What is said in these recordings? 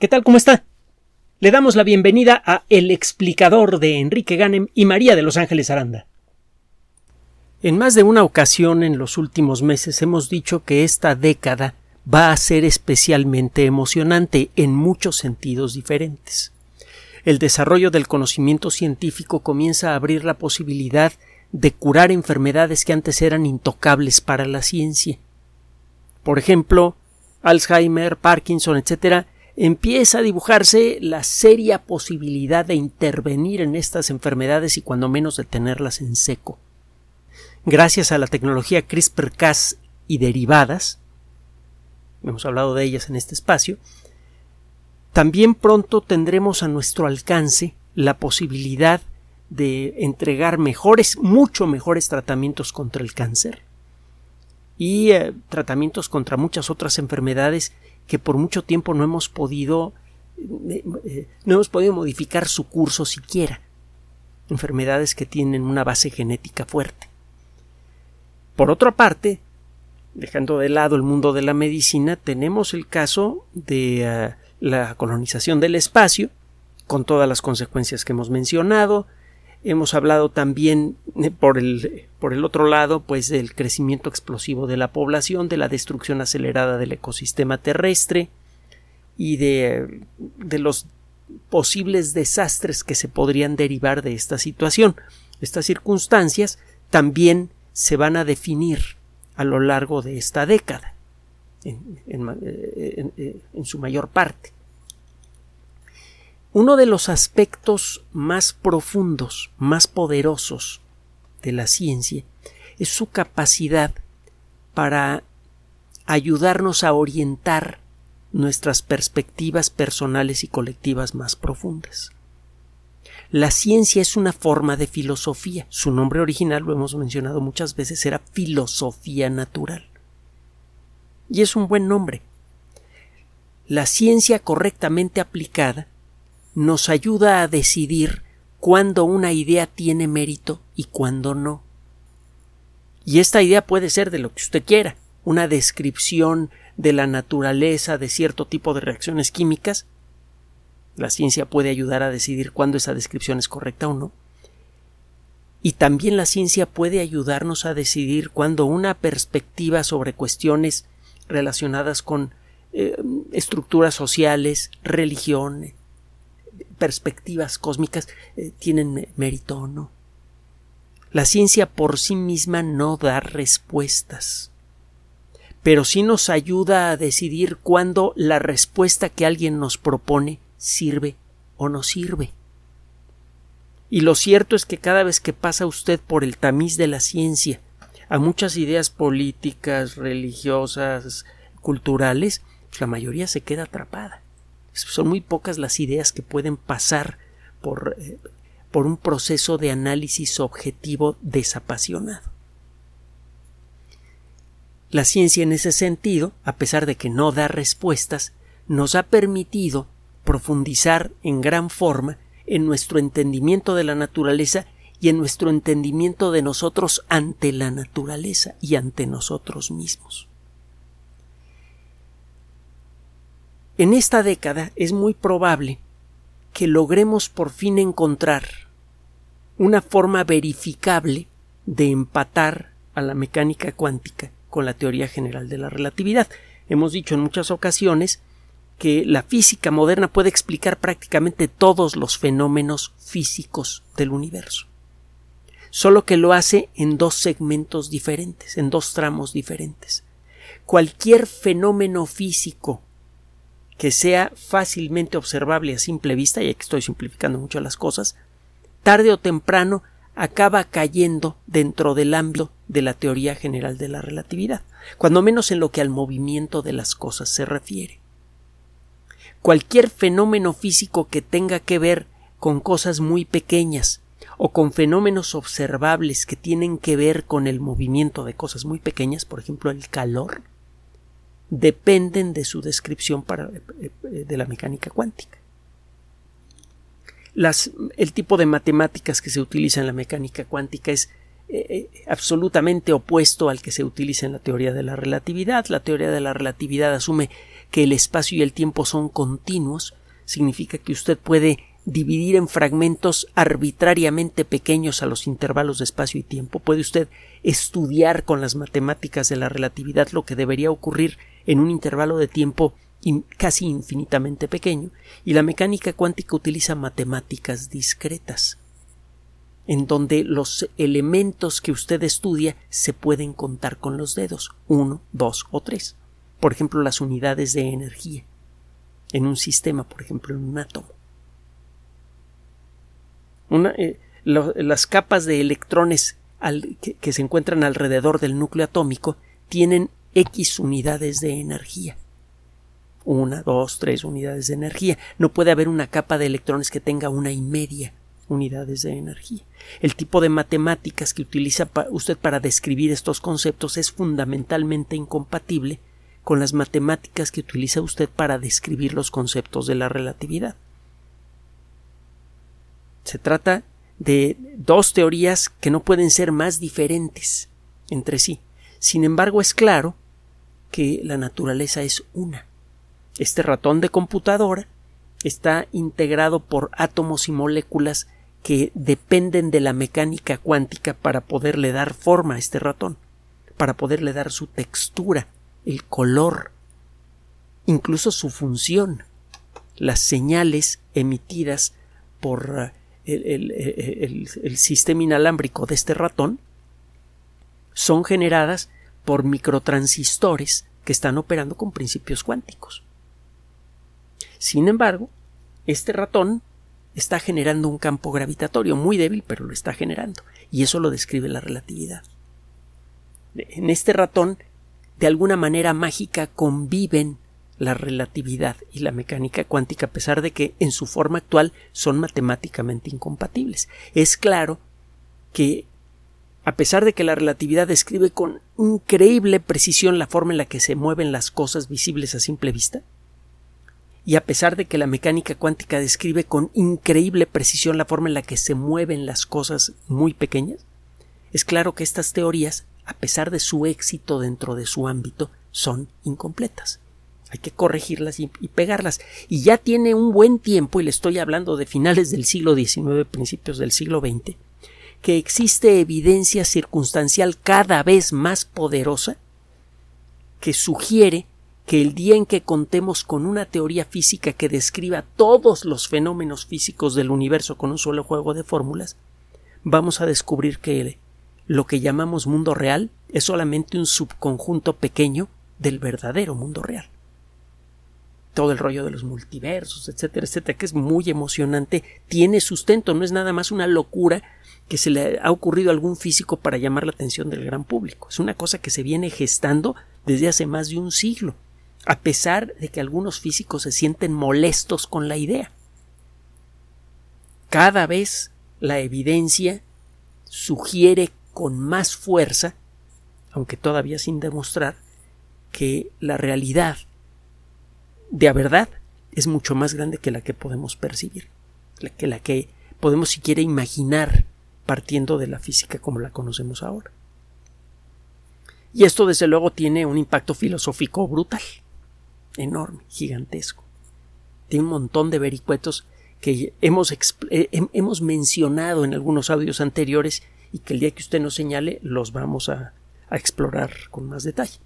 ¿Qué tal? ¿Cómo está? Le damos la bienvenida a El explicador de Enrique Ganem y María de Los Ángeles Aranda. En más de una ocasión en los últimos meses hemos dicho que esta década va a ser especialmente emocionante en muchos sentidos diferentes. El desarrollo del conocimiento científico comienza a abrir la posibilidad de curar enfermedades que antes eran intocables para la ciencia. Por ejemplo, Alzheimer, Parkinson, etc., empieza a dibujarse la seria posibilidad de intervenir en estas enfermedades y cuando menos detenerlas en seco. Gracias a la tecnología CRISPR-Cas y derivadas, hemos hablado de ellas en este espacio, también pronto tendremos a nuestro alcance la posibilidad de entregar mejores, mucho mejores tratamientos contra el cáncer y eh, tratamientos contra muchas otras enfermedades que por mucho tiempo no hemos podido eh, eh, no hemos podido modificar su curso siquiera. Enfermedades que tienen una base genética fuerte. Por otra parte, dejando de lado el mundo de la medicina, tenemos el caso de eh, la colonización del espacio, con todas las consecuencias que hemos mencionado, Hemos hablado también eh, por el, por el otro lado, pues del crecimiento explosivo de la población, de la destrucción acelerada del ecosistema terrestre y de, de los posibles desastres que se podrían derivar de esta situación. Estas circunstancias también se van a definir a lo largo de esta década, en, en, eh, en su mayor parte. Uno de los aspectos más profundos, más poderosos de la ciencia es su capacidad para ayudarnos a orientar nuestras perspectivas personales y colectivas más profundas. La ciencia es una forma de filosofía. Su nombre original, lo hemos mencionado muchas veces, era filosofía natural. Y es un buen nombre. La ciencia correctamente aplicada nos ayuda a decidir cuándo una idea tiene mérito y cuándo no. Y esta idea puede ser de lo que usted quiera, una descripción de la naturaleza de cierto tipo de reacciones químicas. La ciencia puede ayudar a decidir cuándo esa descripción es correcta o no. Y también la ciencia puede ayudarnos a decidir cuándo una perspectiva sobre cuestiones relacionadas con eh, estructuras sociales, religión, perspectivas cósmicas eh, tienen mérito o no. La ciencia por sí misma no da respuestas, pero sí nos ayuda a decidir cuándo la respuesta que alguien nos propone sirve o no sirve. Y lo cierto es que cada vez que pasa usted por el tamiz de la ciencia a muchas ideas políticas, religiosas, culturales, pues la mayoría se queda atrapada. Son muy pocas las ideas que pueden pasar por, eh, por un proceso de análisis objetivo desapasionado. La ciencia en ese sentido, a pesar de que no da respuestas, nos ha permitido profundizar en gran forma en nuestro entendimiento de la naturaleza y en nuestro entendimiento de nosotros ante la naturaleza y ante nosotros mismos. En esta década es muy probable que logremos por fin encontrar una forma verificable de empatar a la mecánica cuántica con la teoría general de la relatividad. Hemos dicho en muchas ocasiones que la física moderna puede explicar prácticamente todos los fenómenos físicos del universo, solo que lo hace en dos segmentos diferentes, en dos tramos diferentes. Cualquier fenómeno físico que sea fácilmente observable a simple vista, y aquí estoy simplificando mucho las cosas, tarde o temprano acaba cayendo dentro del ámbito de la teoría general de la relatividad, cuando menos en lo que al movimiento de las cosas se refiere. Cualquier fenómeno físico que tenga que ver con cosas muy pequeñas o con fenómenos observables que tienen que ver con el movimiento de cosas muy pequeñas, por ejemplo el calor, dependen de su descripción para, eh, eh, de la mecánica cuántica. Las, el tipo de matemáticas que se utiliza en la mecánica cuántica es eh, absolutamente opuesto al que se utiliza en la teoría de la relatividad. La teoría de la relatividad asume que el espacio y el tiempo son continuos, significa que usted puede dividir en fragmentos arbitrariamente pequeños a los intervalos de espacio y tiempo. Puede usted estudiar con las matemáticas de la relatividad lo que debería ocurrir en un intervalo de tiempo casi infinitamente pequeño. Y la mecánica cuántica utiliza matemáticas discretas, en donde los elementos que usted estudia se pueden contar con los dedos, uno, dos o tres. Por ejemplo, las unidades de energía en un sistema, por ejemplo, en un átomo. Eh, las capas de electrones que, se encuentran alrededor del núcleo atómico tienen X unidades de energía. Una, dos, tres unidades de energía. No puede haber una capa de electrones que tenga una y media unidades de energía. El tipo de matemáticas que utiliza usted para describir estos conceptos es fundamentalmente incompatible con las matemáticas que utiliza usted para describir los conceptos de la relatividad. Se trata de dos teorías que no pueden ser más diferentes entre sí. Sin embargo, es claro que la naturaleza es una. Este ratón de computadora está integrado por átomos y moléculas que dependen de la mecánica cuántica para poderle dar forma a este ratón, para poderle dar su textura, el color, incluso su función, las señales emitidas por el, sistema inalámbrico de este ratón son generadas por microtransistores que están operando con principios cuánticos. Sin embargo, este ratón está generando un campo gravitatorio muy débil, pero lo está generando, y eso lo describe la relatividad. En este ratón, de alguna manera mágica, conviven la relatividad y la mecánica cuántica a pesar de que en su forma actual son matemáticamente incompatibles. Es claro que a pesar de que la relatividad describe con increíble precisión la forma en la que se mueven las cosas visibles a simple vista, y a pesar de que la mecánica cuántica describe con increíble precisión la forma en la que se mueven las cosas muy pequeñas, es claro que estas teorías, a pesar de su éxito dentro de su ámbito, son incompletas hay que corregirlas y, pegarlas. Y ya tiene un buen tiempo, y le estoy hablando de finales del siglo XIX, principios del siglo XX, que existe evidencia circunstancial cada vez más poderosa que sugiere que el día en que contemos con una teoría física que describa todos los fenómenos físicos del universo con un solo juego de fórmulas, vamos a descubrir que lo que llamamos mundo real es solamente un subconjunto pequeño del verdadero mundo real todo el rollo de los multiversos, etcétera, etcétera, que es muy emocionante, tiene sustento, no es nada más una locura que se le ha ocurrido a algún físico para llamar la atención del gran público. Es una cosa que se viene gestando desde hace más de un siglo, a pesar de que algunos físicos se sienten molestos con la idea. Cada vez la evidencia sugiere con más fuerza, aunque todavía sin demostrar, que la realidad de verdad es mucho más grande que la que podemos percibir, que la que podemos siquiera imaginar partiendo de la física como la conocemos ahora. Y esto desde luego tiene un impacto filosófico brutal, enorme, gigantesco. Tiene un montón de vericuetos que hemos, eh, hemos mencionado en algunos audios anteriores y que el día que usted nos señale los vamos a explorar con más detalle.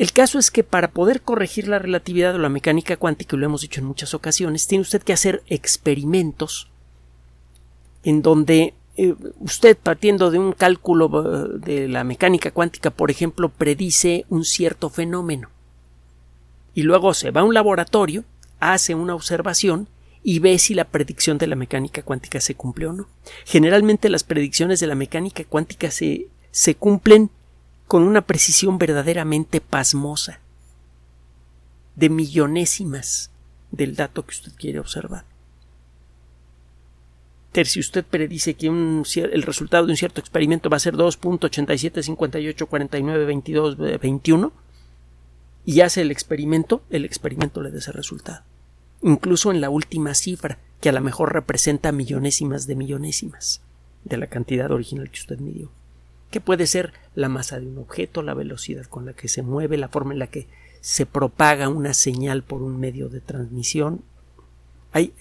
El caso es que para poder corregir la relatividad o la mecánica cuántica, y lo hemos dicho en muchas ocasiones, tiene usted que hacer experimentos en donde eh, usted, partiendo de un cálculo eh, de la mecánica cuántica, por ejemplo, predice un cierto fenómeno. Y luego se va a un laboratorio, hace una observación y ve si la predicción de la mecánica cuántica se cumple o no. Generalmente las predicciones de la mecánica cuántica se, se cumplen con una precisión verdaderamente pasmosa, de millonésimas del dato que usted quiere observar. Si usted predice que el resultado de un cierto experimento va a ser 2.8758492221 y hace el experimento, el experimento le da ese resultado. Incluso en la última cifra, que a lo mejor representa millonésimas de millonésimas de la cantidad original que usted midió que puede ser la masa de un objeto, la velocidad con la que se mueve, la forma en la que se propaga una señal por un medio de transmisión. Hay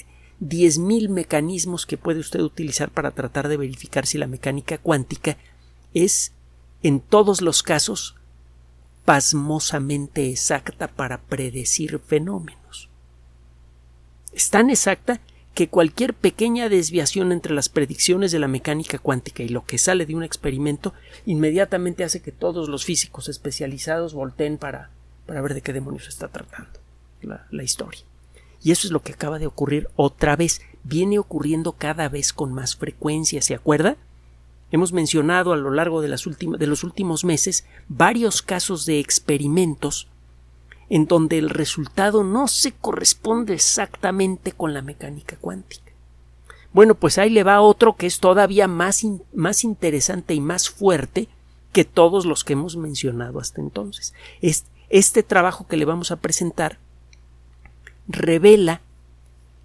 10.000 mecanismos que puede usted utilizar para tratar de verificar si la mecánica cuántica es en todos los casos pasmosamente exacta para predecir fenómenos. Es tan exacta que cualquier pequeña desviación entre las predicciones de la mecánica cuántica y lo que sale de un experimento inmediatamente hace que todos los físicos especializados volteen para, para ver de qué demonios está tratando la, la historia. Y eso es lo que acaba de ocurrir otra vez. Viene ocurriendo cada vez con más frecuencia, ¿se acuerda? Hemos mencionado a lo largo de, las de los últimos meses varios casos de experimentos en donde el resultado no se corresponde exactamente con la mecánica cuántica. Bueno, pues ahí le va otro que es todavía más, más interesante y más fuerte que todos los que hemos mencionado hasta entonces. Este trabajo que le vamos a presentar revela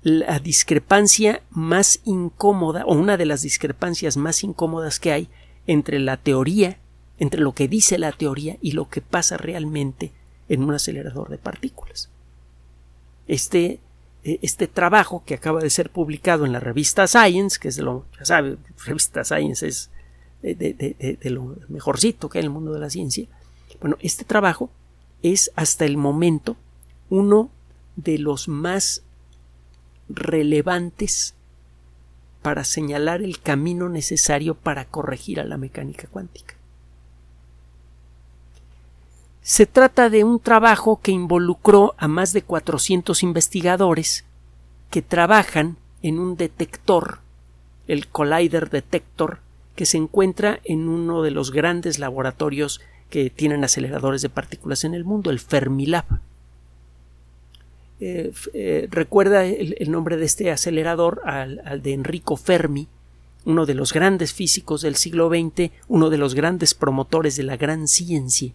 la discrepancia más incómoda o una de las discrepancias más incómodas que hay entre la teoría, entre lo que dice la teoría y lo que pasa realmente en un acelerador de partículas. Este, e, este trabajo que acaba de ser publicado en la revista Science, que es de lo, ya sabe, revista Science es de, lo mejorcito que hay en el mundo de la ciencia. Bueno, este trabajo es hasta el momento uno de los más relevantes para señalar el camino necesario para corregir a la mecánica cuántica. Se trata de un trabajo que involucró a más de 400 investigadores que trabajan en un detector, el Collider Detector, que se encuentra en uno de los grandes laboratorios que tienen aceleradores de partículas en el mundo, el Fermilab. Eh, eh, recuerda el, nombre de este acelerador al, al, de Enrico Fermi, uno de los grandes físicos del siglo XX, uno de los grandes promotores de la gran ciencia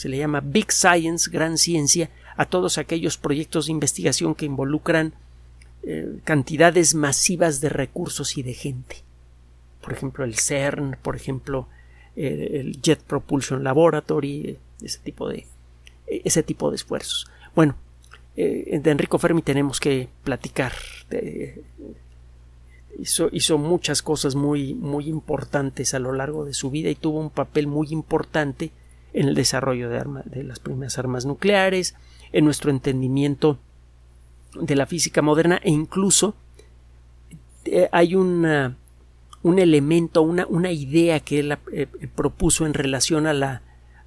se le llama Big Science, gran ciencia, a todos aquellos proyectos de investigación que involucran eh, cantidades masivas de recursos y de gente. Por ejemplo, el CERN, por ejemplo, el Jet Propulsion Laboratory, ese tipo de, ese tipo de esfuerzos. Bueno, eh, de Enrico Fermi tenemos que platicar. hizo, hizo, muchas cosas muy, muy importantes a lo largo de su vida y tuvo un papel muy importante en el desarrollo de, de las primeras armas nucleares, en nuestro entendimiento de la física moderna e incluso eh, hay un elemento, una, una, idea que él eh, propuso en relación a la,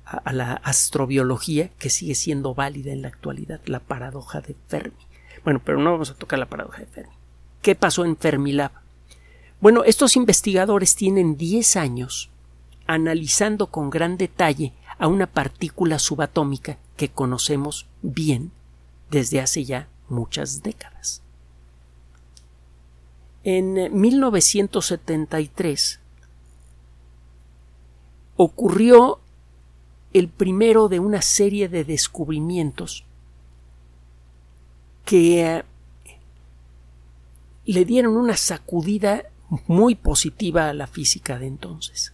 a, la astrobiología que sigue siendo válida en la actualidad, la paradoja de Fermi. Bueno, pero no vamos a tocar la paradoja de Fermi. ¿Qué pasó en Fermilab? Bueno, estos investigadores tienen 10 años analizando con gran detalle a una partícula subatómica que conocemos bien desde hace ya muchas décadas. En 1973 ocurrió el primero de una serie de descubrimientos que eh, le dieron una sacudida muy positiva a la física de entonces.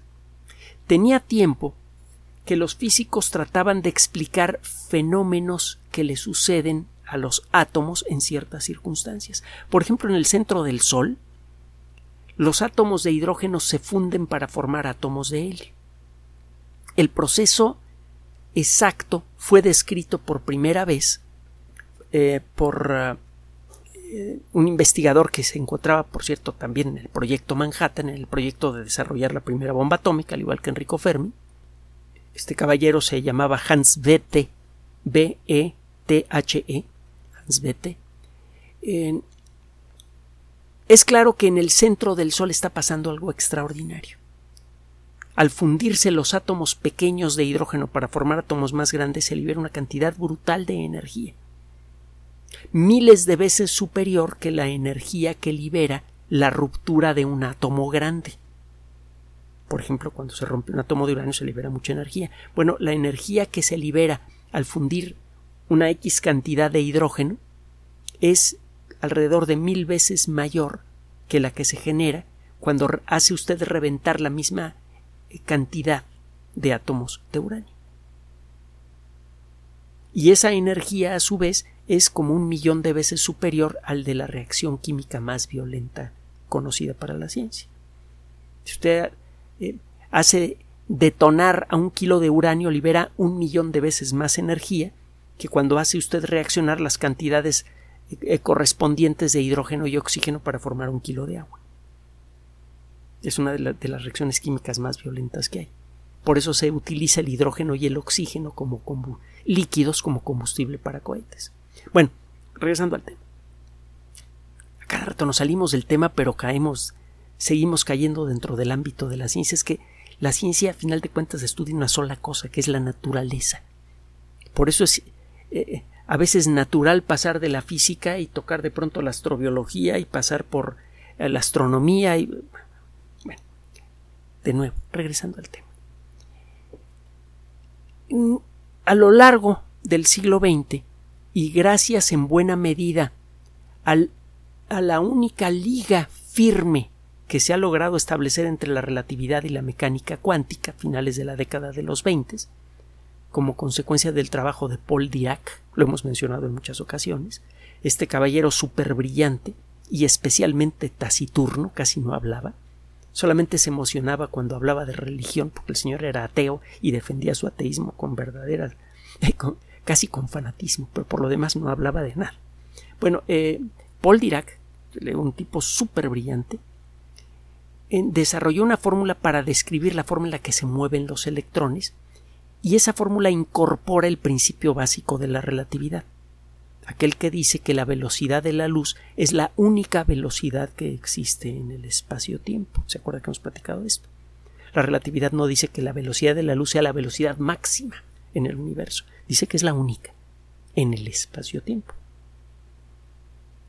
Tenía tiempo que los físicos trataban de explicar fenómenos que le suceden a los átomos en ciertas circunstancias. Por ejemplo, en el centro del Sol, los átomos de hidrógeno se funden para formar átomos de helio. El proceso exacto fue descrito por primera vez eh, por eh, un investigador que se encontraba, por cierto, también en el proyecto Manhattan, en el proyecto de desarrollar la primera bomba atómica, al igual que Enrico Fermi, este caballero se llamaba Hans Bethe, B-E-T-H-E, Hans Bethe. es claro que en el centro del Sol está pasando algo extraordinario. Al fundirse los átomos pequeños de hidrógeno para formar átomos más grandes se libera una cantidad brutal de energía. Miles de veces superior que la energía que libera la ruptura de un átomo grande. Por ejemplo, cuando se rompe un átomo de uranio se libera mucha energía. Bueno, la energía que se libera al fundir una X cantidad de hidrógeno es alrededor de mil veces mayor que la que se genera cuando hace usted reventar la misma cantidad de átomos de uranio. Y esa energía, a su vez, es como un millón de veces superior al de la reacción química más violenta conocida para la ciencia. Si usted eh, hace detonar a un kilo de uranio, libera un millón de veces más energía que cuando hace usted reaccionar las cantidades eh, correspondientes de hidrógeno y oxígeno para formar un kilo de agua. Es una de, las reacciones químicas más violentas que hay. Por eso se utiliza el hidrógeno y el oxígeno como líquidos como combustible para cohetes. Bueno, regresando al tema. A cada rato nos salimos del tema, pero caemos, seguimos cayendo dentro del ámbito de la ciencia. Es que la ciencia, a final de cuentas, estudia una sola cosa, que es la naturaleza. Por eso es eh, a veces natural pasar de la física y tocar de pronto la astrobiología y pasar por eh, la astronomía y bueno, de nuevo, regresando al tema. A lo largo del siglo XX y gracias en buena medida al, a la única liga firme que se ha logrado establecer entre la relatividad y la mecánica cuántica a finales de la década de los 20, como consecuencia del trabajo de Paul Dirac, lo hemos mencionado en muchas ocasiones, este caballero súper brillante y especialmente taciturno, casi no hablaba, solamente se emocionaba cuando hablaba de religión, porque el señor era ateo y defendía su ateísmo con verdadera, eh, casi con fanatismo, pero por lo demás no hablaba de nada. Bueno, eh, Paul Dirac, un tipo súper brillante, desarrolló una fórmula para describir la forma en la que se mueven los electrones y esa fórmula incorpora el principio básico de la relatividad, aquel que dice que la velocidad de la luz es la única velocidad que existe en el espacio-tiempo. ¿Se acuerda que hemos platicado de esto? La relatividad no dice que la velocidad de la luz sea la velocidad máxima en el universo, dice que es la única en el espacio-tiempo.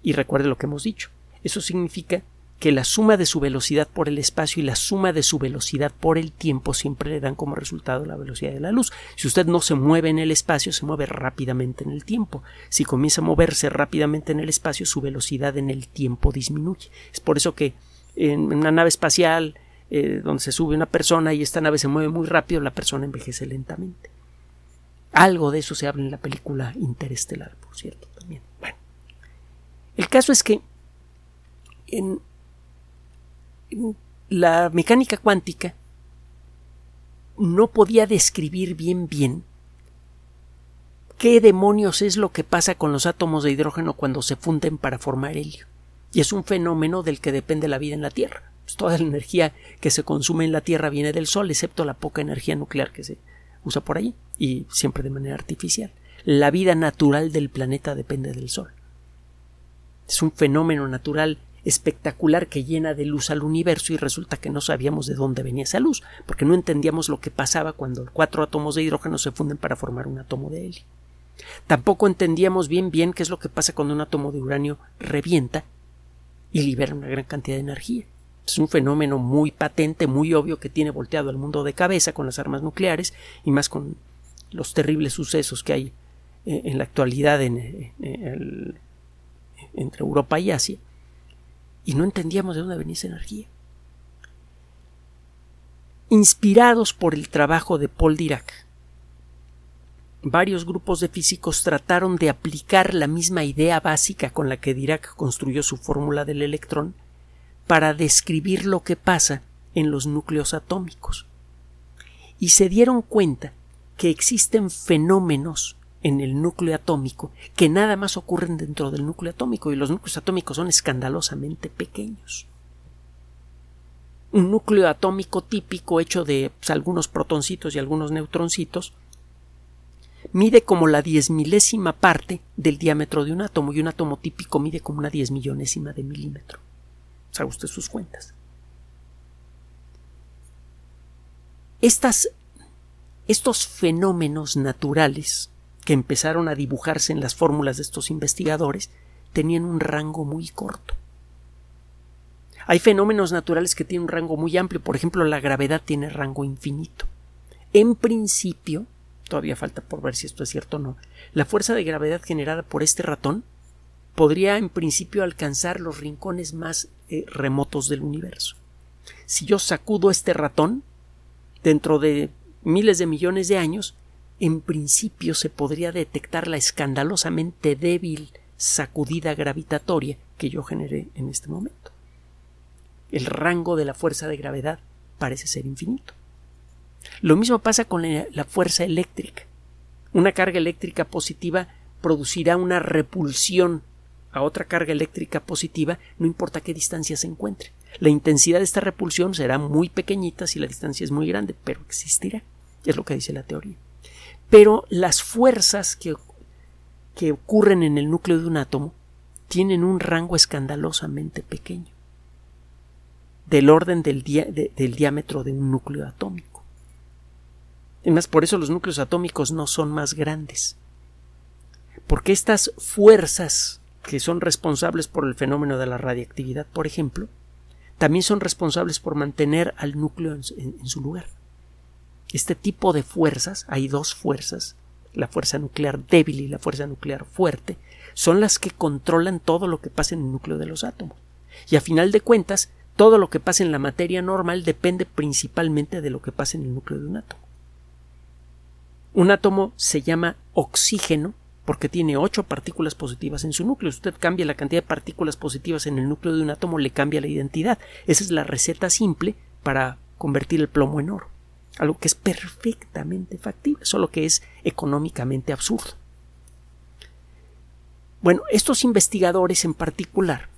Y recuerde lo que hemos dicho. Eso significa que la suma de su velocidad por el espacio y la suma de su velocidad por el tiempo siempre le dan como resultado la velocidad de la luz. Si usted no se mueve en el espacio, se mueve rápidamente en el tiempo. Si comienza a moverse rápidamente en el espacio, su velocidad en el tiempo disminuye. Es por eso que en una nave espacial eh, donde se sube una persona y esta nave se mueve muy rápido, la persona envejece lentamente. Algo de eso se habla en la película Interestelar, por cierto, también. Bueno, el caso es que en la mecánica cuántica no podía describir bien bien qué demonios es lo que pasa con los átomos de hidrógeno cuando se funden para formar helio. Y es un fenómeno del que depende la vida en la Tierra. Pues toda la energía que se consume en la Tierra viene del Sol, excepto la poca energía nuclear que se usa por allí, y siempre de manera artificial. La vida natural del planeta depende del Sol. Es un fenómeno natural espectacular que llena de luz al universo y resulta que no sabíamos de dónde venía esa luz, porque no entendíamos lo que pasaba cuando cuatro átomos de hidrógeno se funden para formar un átomo de helio. Tampoco entendíamos bien bien qué es lo que pasa cuando un átomo de uranio revienta y libera una gran cantidad de energía. Es un fenómeno muy patente, muy obvio que tiene volteado el mundo de cabeza con las armas nucleares y más con los terribles sucesos que hay eh, en la actualidad en, entre Europa y Asia y no entendíamos de dónde venía esa energía. Inspirados por el trabajo de Paul Dirac, varios grupos de físicos trataron de aplicar la misma idea básica con la que Dirac construyó su fórmula del electrón para describir lo que pasa en los núcleos atómicos. Y se dieron cuenta que existen fenómenos en el núcleo atómico que nada más ocurren dentro del núcleo atómico y los núcleos atómicos son escandalosamente pequeños. Un núcleo atómico típico hecho de pues, algunos protoncitos y algunos neutroncitos mide como la diez milésima parte del diámetro de un átomo y un átomo típico mide como una diez millonésima de milímetro. Haga usted sus cuentas. Estas, estos fenómenos naturales que empezaron a dibujarse en las fórmulas de estos investigadores tenían un rango muy corto. Hay fenómenos naturales que tienen un rango muy amplio, por ejemplo, la gravedad tiene rango infinito. En principio, todavía falta por ver si esto es cierto o no, la fuerza de gravedad generada por este ratón podría en principio alcanzar los rincones más eh, remotos del universo. Si yo sacudo este ratón, dentro de miles de millones de años, en principio se podría detectar la escandalosamente débil sacudida gravitatoria que yo generé en este momento. El rango de la fuerza de gravedad parece ser infinito. Lo mismo pasa con la fuerza eléctrica. Una carga eléctrica positiva producirá una repulsión a otra carga eléctrica positiva, no importa qué distancia se encuentre. La intensidad de esta repulsión será muy pequeñita si la distancia es muy grande, pero existirá. Es lo que dice la teoría. Pero las fuerzas que, que ocurren en el núcleo de un átomo tienen un rango escandalosamente pequeño, del orden del, diámetro de un núcleo atómico. Además, por eso los núcleos atómicos no son más grandes. Porque estas fuerzas que son responsables por el fenómeno de la radiactividad, por ejemplo, también son responsables por mantener al núcleo en, su lugar. Este tipo de fuerzas, hay dos fuerzas, la fuerza nuclear débil y la fuerza nuclear fuerte, son las que controlan todo lo que pasa en el núcleo de los átomos. Y a final de cuentas, todo lo que pasa en la materia normal depende principalmente de lo que pasa en el núcleo de un átomo. Un átomo se llama oxígeno porque tiene ocho partículas positivas en su núcleo. Si usted cambia la cantidad de partículas positivas en el núcleo de un átomo, le cambia la identidad. Esa es la receta simple para convertir el plomo en oro. Algo que es perfectamente factible, solo que es económicamente absurdo. Bueno, estos investigadores en particular,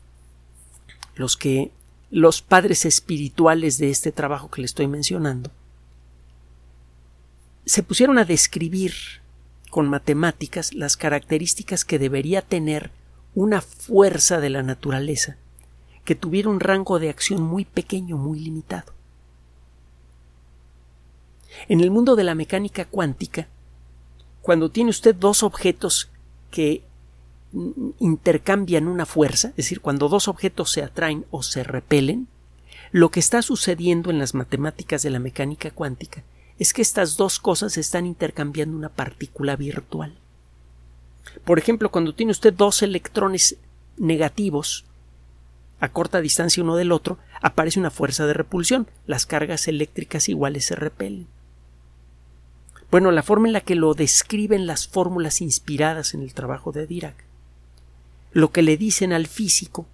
los que los padres espirituales de este trabajo que le estoy mencionando, se pusieron a describir con matemáticas las características que debería tener una fuerza de la naturaleza que tuviera un rango de acción muy pequeño, muy limitado. En el mundo de la mecánica cuántica, cuando tiene usted dos objetos que intercambian una fuerza, es decir, cuando dos objetos se atraen o se repelen, lo que está sucediendo en las matemáticas de la mecánica cuántica es que estas dos cosas están intercambiando una partícula virtual. Por ejemplo, cuando tiene usted dos electrones negativos a corta distancia uno del otro, aparece una fuerza de repulsión. Las cargas eléctricas iguales se repelen. Bueno, la forma en la que lo describen las fórmulas inspiradas en el trabajo de Dirac, lo que le dicen al físico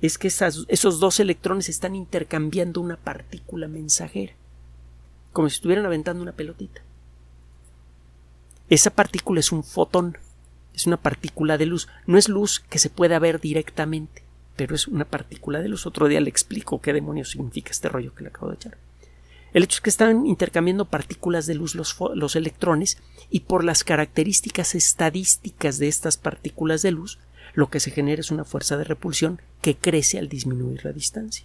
es que esos dos electrones están intercambiando una partícula mensajera como si estuvieran aventando una pelotita. Esa partícula es un fotón, es una partícula de luz. No es luz que se pueda ver directamente, pero es una partícula de luz. Otro día le explico qué demonios significa este rollo que le acabo de echar. El hecho es que están intercambiando partículas de luz los, los electrones y por las características estadísticas de estas partículas de luz, lo que se genera es una fuerza de repulsión que crece al disminuir la distancia.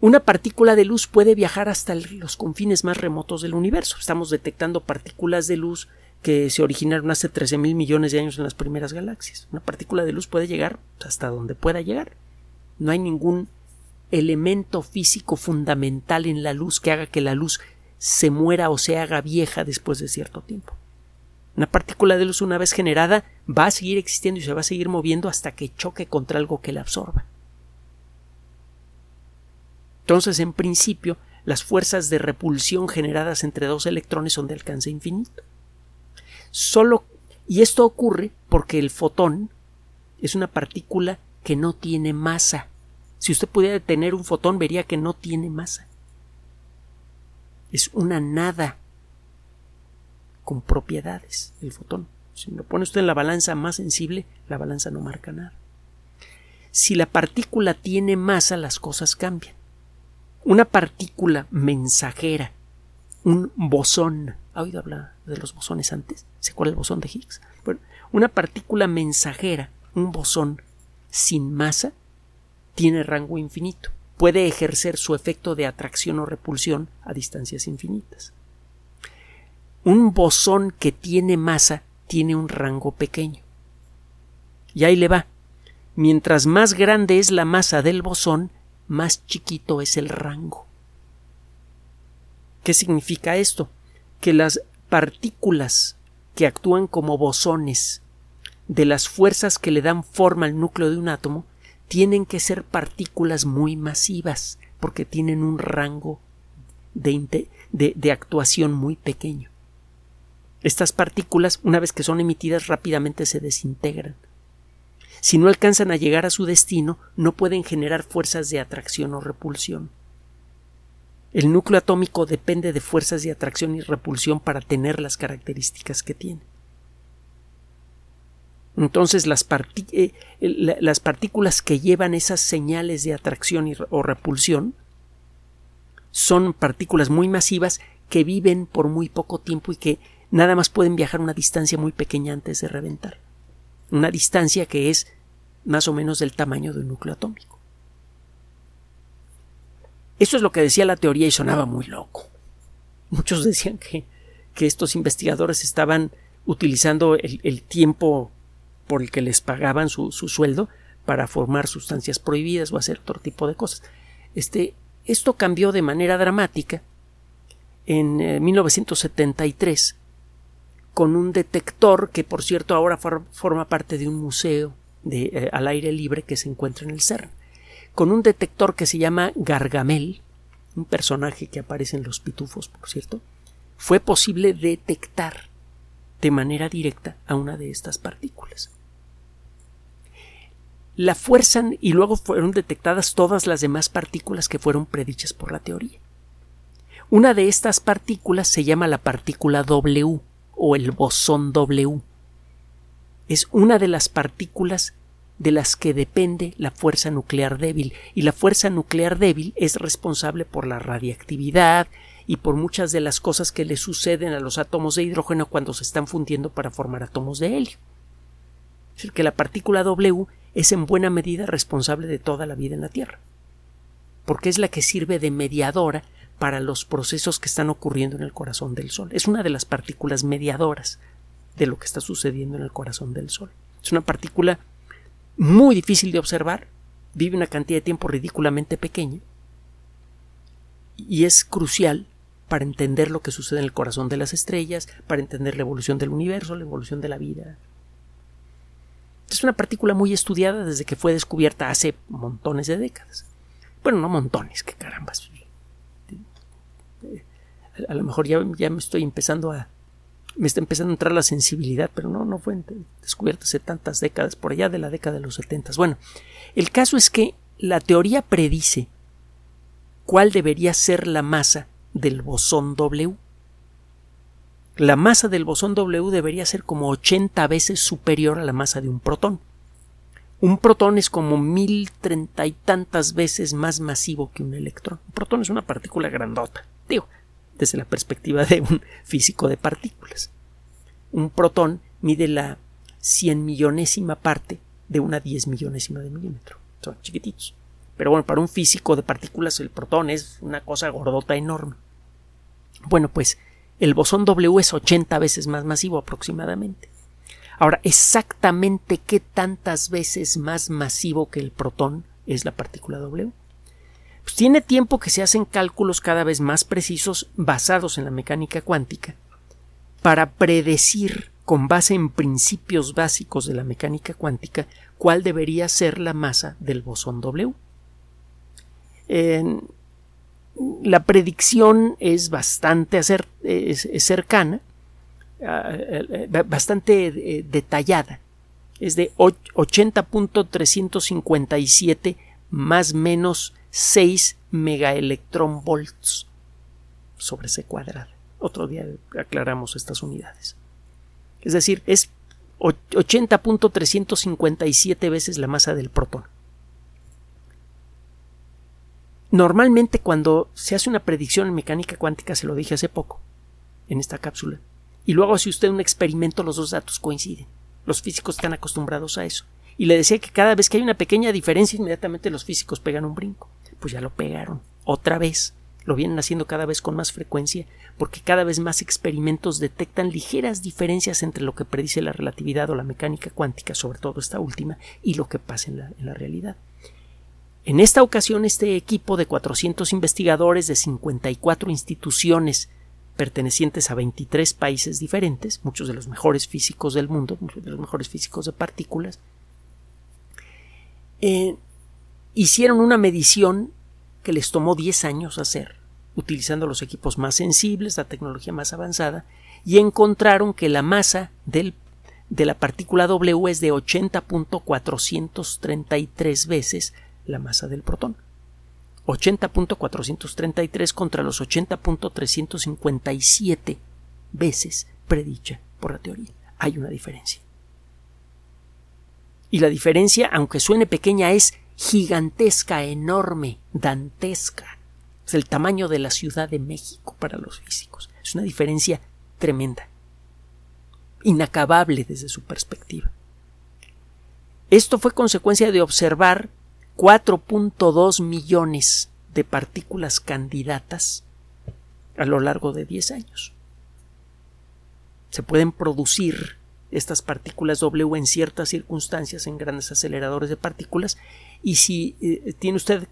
Una partícula de luz puede viajar hasta los confines más remotos del universo. Estamos detectando partículas de luz que se originaron hace 13 mil millones de años en las primeras galaxias. Una partícula de luz puede llegar hasta donde pueda llegar. No hay ningún elemento físico fundamental en la luz que haga que la luz se muera o se haga vieja después de cierto tiempo. Una partícula de luz una vez generada va a seguir existiendo y se va a seguir moviendo hasta que choque contra algo que la absorba. Entonces, en principio, las fuerzas de repulsión generadas entre dos electrones son de alcance infinito. Solo y esto ocurre porque el fotón es una partícula que no tiene masa. Si usted pudiera tener un fotón, vería que no tiene masa. Es una nada con propiedades, el fotón. Si lo pone usted en la balanza más sensible, la balanza no marca nada. Si la partícula tiene masa, las cosas cambian una partícula mensajera, un bosón. ¿Ha oído hablar de los bosones antes? ¿Se acuerda el bosón de Higgs? Bueno, una partícula mensajera, un bosón sin masa, tiene rango infinito. Puede ejercer su efecto de atracción o repulsión a distancias infinitas. Un bosón que tiene masa tiene un rango pequeño. Y ahí le va. Mientras más grande es la masa del bosón, más chiquito es el rango. ¿Qué significa esto? Que las partículas que actúan como bosones de las fuerzas que le dan forma al núcleo de un átomo tienen que ser partículas muy masivas porque tienen un rango de, actuación muy pequeño. Estas partículas, una vez que son emitidas, rápidamente se desintegran. Si no alcanzan a llegar a su destino, no pueden generar fuerzas de atracción o repulsión. El núcleo atómico depende de fuerzas de atracción y repulsión para tener las características que tiene. Entonces las, eh, las, partículas que llevan esas señales de atracción o repulsión son partículas muy masivas que viven por muy poco tiempo y que nada más pueden viajar una distancia muy pequeña antes de reventar. Una distancia que es más o menos del tamaño de un núcleo atómico. Eso es lo que decía la teoría y sonaba muy loco. Muchos decían que, que estos investigadores estaban utilizando el tiempo por el que les pagaban su, sueldo para formar sustancias prohibidas o hacer otro tipo de cosas. Este, esto cambió de manera dramática en 1973 eh, con un detector que, por cierto, ahora forma parte de un museo de, eh, al aire libre que se encuentra en el CERN, con un detector que se llama Gargamel, un personaje que aparece en los pitufos, por cierto, fue posible detectar de manera directa a una de estas partículas. La fuerzan y luego fueron detectadas todas las demás partículas que fueron predichas por la teoría. Una de estas partículas se llama la partícula W o el bosón W. Es una de las partículas de las que depende la fuerza nuclear débil y la fuerza nuclear débil es responsable por la radiactividad y por muchas de las cosas que le suceden a los átomos de hidrógeno cuando se están fundiendo para formar átomos de helio. Es decir, que la partícula W es en buena medida responsable de toda la vida en la Tierra, porque es la que sirve de mediadora para los procesos que están ocurriendo en el corazón del Sol. Es una de las partículas mediadoras de lo que está sucediendo en el corazón del Sol. Es una partícula muy difícil de observar, vive una cantidad de tiempo ridículamente pequeña y es crucial para entender lo que sucede en el corazón de las estrellas, para entender la evolución del universo, la evolución de la vida. Es una partícula muy estudiada desde que fue descubierta hace montones de décadas. Bueno, no montones, que carambas. A lo mejor ya, ya me estoy empezando a. Me está empezando a entrar la sensibilidad, pero no, no fue descubierta hace tantas décadas, por allá de la década de los setentas. Bueno, el caso es que la teoría predice cuál debería ser la masa del bosón W. La masa del bosón W debería ser como 80 veces superior a la masa de un protón. Un protón es como mil treinta y tantas veces más masivo que un electrón. Un protón es una partícula grandota, digo, desde la perspectiva de un físico de partículas. Un protón mide la cien millonésima parte de una diez millonésima de milímetro. Son chiquititos. Pero bueno, para un físico de partículas el protón es una cosa gordota enorme. Bueno, pues el bosón W es 80 veces más masivo aproximadamente. Ahora, exactamente qué tantas veces más masivo que el protón es la partícula W. Pues tiene tiempo que se hacen cálculos cada vez más precisos basados en la mecánica cuántica para predecir con base en principios básicos de la mecánica cuántica cuál debería ser la masa del bosón W. La predicción es bastante cercana, ah, eh, eh, bastante eh, detallada. Es de 80.357 más menos 6 megaelectronvolts sobre C cuadrado. Otro día aclaramos estas unidades. Es decir, es 80.357 veces la masa del protón. Normalmente cuando se hace una predicción en mecánica cuántica, se lo dije hace poco, en esta cápsula, y luego hace usted un experimento, los dos datos coinciden. Los físicos están acostumbrados a eso. Y le decía que cada vez que hay una pequeña diferencia, inmediatamente los físicos pegan un brinco. Pues ya lo pegaron. Otra vez. Lo vienen haciendo cada vez con más frecuencia, porque cada vez más experimentos detectan ligeras diferencias entre lo que predice la relatividad o la mecánica cuántica, sobre todo esta última, y lo que pasa en la, en la realidad. En esta ocasión, este equipo de 400 investigadores de 54 instituciones pertenecientes a 23 países diferentes, muchos de los mejores físicos del mundo, muchos de los mejores físicos de partículas, eh, hicieron una medición que les tomó 10 años hacer utilizando los equipos más sensibles, la tecnología más avanzada, y encontraron que la masa del, de la partícula W es de 80.433 veces la masa del protón. 80.433 contra los 80.357 veces predicha por la teoría. Hay una diferencia. Y la diferencia, aunque suene pequeña, es gigantesca, enorme, dantesca. Es el tamaño de la Ciudad de México para los físicos. Es una diferencia tremenda, inacabable desde su perspectiva. Esto fue consecuencia de observar 4.2 millones de partículas candidatas a lo largo de 10 años. Se pueden producir estas partículas W en ciertas circunstancias en grandes aceleradores de partículas y si eh, tiene usted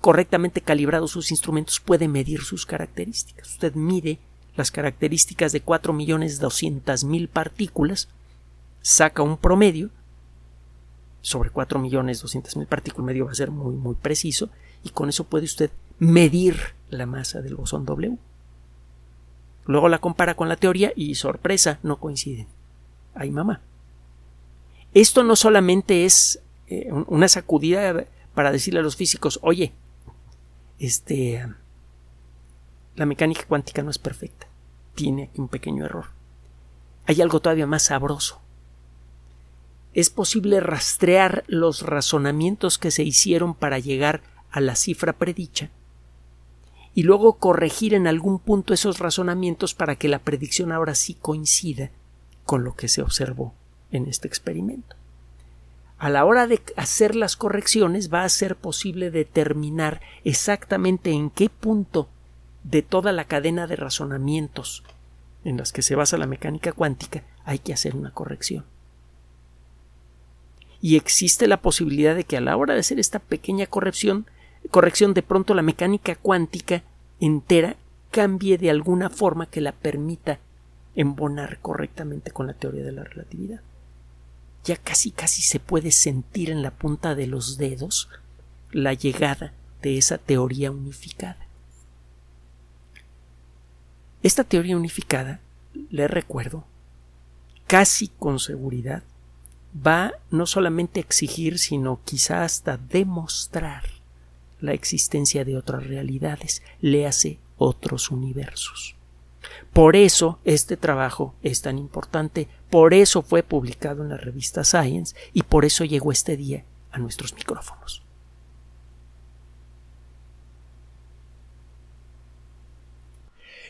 correctamente calibrados sus instrumentos puede medir sus características. Usted mide las características de 4.200.000 partículas, saca un promedio sobre 4.200.000 partículas, medio va a ser muy muy preciso y con eso puede usted medir la masa del bosón W. Luego la compara con la teoría y sorpresa, no coinciden. Ay mamá. Esto no solamente es eh, una sacudida para decirle a los físicos, oye, este, la mecánica cuántica no es perfecta, tiene aquí un pequeño error. Hay algo todavía más sabroso. Es posible rastrear los razonamientos que se hicieron para llegar a la cifra predicha y luego corregir en algún punto esos razonamientos para que la predicción ahora sí coincida con lo que se observó en este experimento. A la hora de hacer las correcciones va a ser posible determinar exactamente en qué punto de toda la cadena de razonamientos en las que se basa la mecánica cuántica hay que hacer una corrección. Y existe la posibilidad de que a la hora de hacer esta pequeña corrección, corrección de pronto la mecánica cuántica entera cambie de alguna forma que la permita embonar correctamente con la teoría de la relatividad. Ya casi casi se puede sentir en la punta de los dedos la llegada de esa teoría unificada. Esta teoría unificada, le recuerdo, casi con seguridad, va no solamente a exigir, sino quizá hasta demostrar la existencia de otras realidades, le hace otros universos. Por eso este trabajo es tan importante, por eso fue publicado en la revista Science y por eso llegó este día a nuestros micrófonos.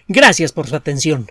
Gracias por su atención.